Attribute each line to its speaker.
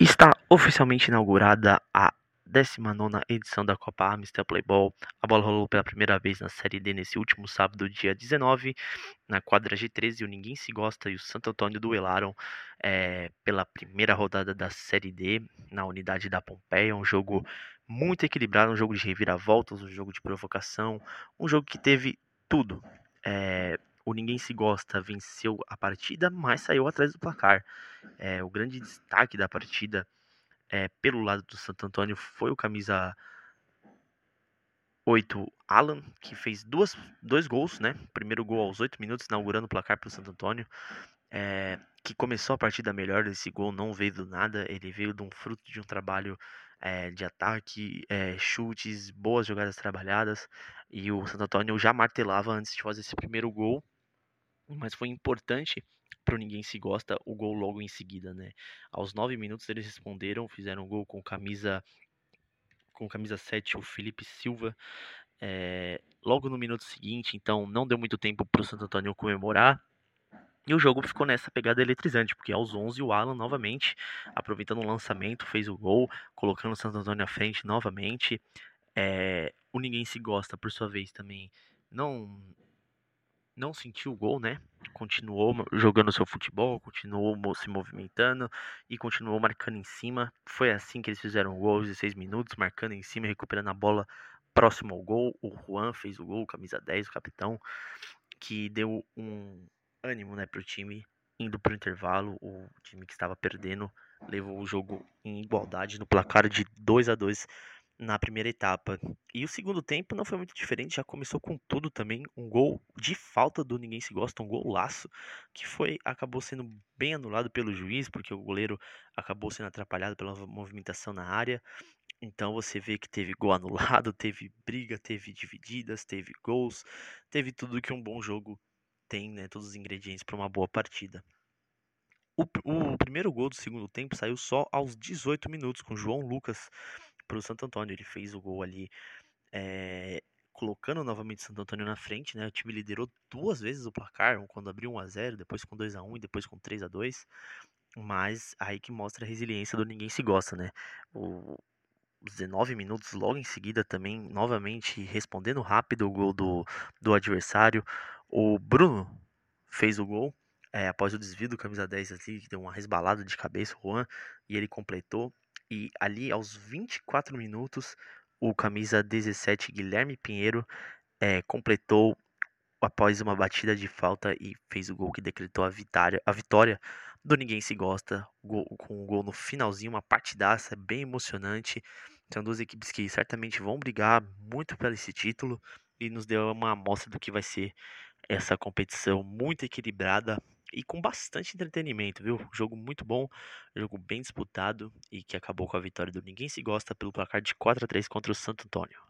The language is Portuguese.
Speaker 1: Está oficialmente inaugurada a 19 edição da Copa Amstel Playball. A bola rolou pela primeira vez na Série D nesse último sábado, dia 19, na quadra G13. O Ninguém Se Gosta e o Santo Antônio duelaram é, pela primeira rodada da Série D na unidade da Pompeia. Um jogo muito equilibrado, um jogo de reviravoltas, um jogo de provocação, um jogo que teve tudo. É, o Ninguém Se Gosta venceu a partida, mas saiu atrás do placar. É, o grande destaque da partida é, pelo lado do Santo Antônio foi o camisa 8, Alan, que fez duas, dois gols, né? Primeiro gol aos 8 minutos, inaugurando o placar para o Santo Antônio. É, que começou a partida melhor desse gol, não veio do nada, ele veio de um fruto de um trabalho é, de ataque, é, chutes, boas jogadas trabalhadas. E o Santo Antônio já martelava antes de fazer esse primeiro gol mas foi importante para o Ninguém Se Gosta o gol logo em seguida, né? Aos nove minutos eles responderam, fizeram um gol com camisa com camisa 7, o Felipe Silva. É, logo no minuto seguinte, então não deu muito tempo para o Santo Antônio comemorar. E o jogo ficou nessa pegada eletrizante, porque aos 11 o Alan novamente, aproveitando o lançamento, fez o gol, colocando o Santo Antônio à frente novamente. É, o Ninguém Se Gosta, por sua vez, também não não sentiu o gol, né? Continuou jogando seu futebol, continuou se movimentando e continuou marcando em cima. Foi assim que eles fizeram o gol, 16 minutos, marcando em cima, recuperando a bola próximo ao gol. O Juan fez o gol, camisa 10, o capitão, que deu um ânimo né, para o time indo para o intervalo. O time que estava perdendo levou o jogo em igualdade no placar de 2 a 2 na primeira etapa. E o segundo tempo não foi muito diferente, já começou com tudo também, um gol de falta do ninguém se gosta, um golaço que foi acabou sendo bem anulado pelo juiz, porque o goleiro acabou sendo atrapalhado pela movimentação na área. Então você vê que teve gol anulado, teve briga, teve divididas, teve gols, teve tudo que um bom jogo tem, né, todos os ingredientes para uma boa partida. O, o primeiro gol do segundo tempo saiu só aos 18 minutos com João Lucas para o Santo Antônio. Ele fez o gol ali, é, colocando novamente o Santo Antônio na frente, né? O time liderou duas vezes o placar, quando abriu 1 a 0, depois com 2 a 1 e depois com 3 a 2. Mas aí que mostra a resiliência do ninguém se gosta, né? O, 19 minutos logo em seguida também, novamente respondendo rápido o gol do, do adversário. O Bruno fez o gol é, após o desvio do camisa 10 ali, que deu uma resbalada de cabeça, Juan, e ele completou. E ali aos 24 minutos, o camisa 17 Guilherme Pinheiro é, completou após uma batida de falta e fez o gol que decretou a vitória, a vitória do Ninguém Se Gosta, gol, com o um gol no finalzinho, uma partidaça bem emocionante. São duas equipes que certamente vão brigar muito pelo esse título e nos deu uma amostra do que vai ser essa competição muito equilibrada, e com bastante entretenimento, viu? Jogo muito bom, jogo bem disputado e que acabou com a vitória do Ninguém Se Gosta pelo placar de 4 a 3 contra o Santo Antônio.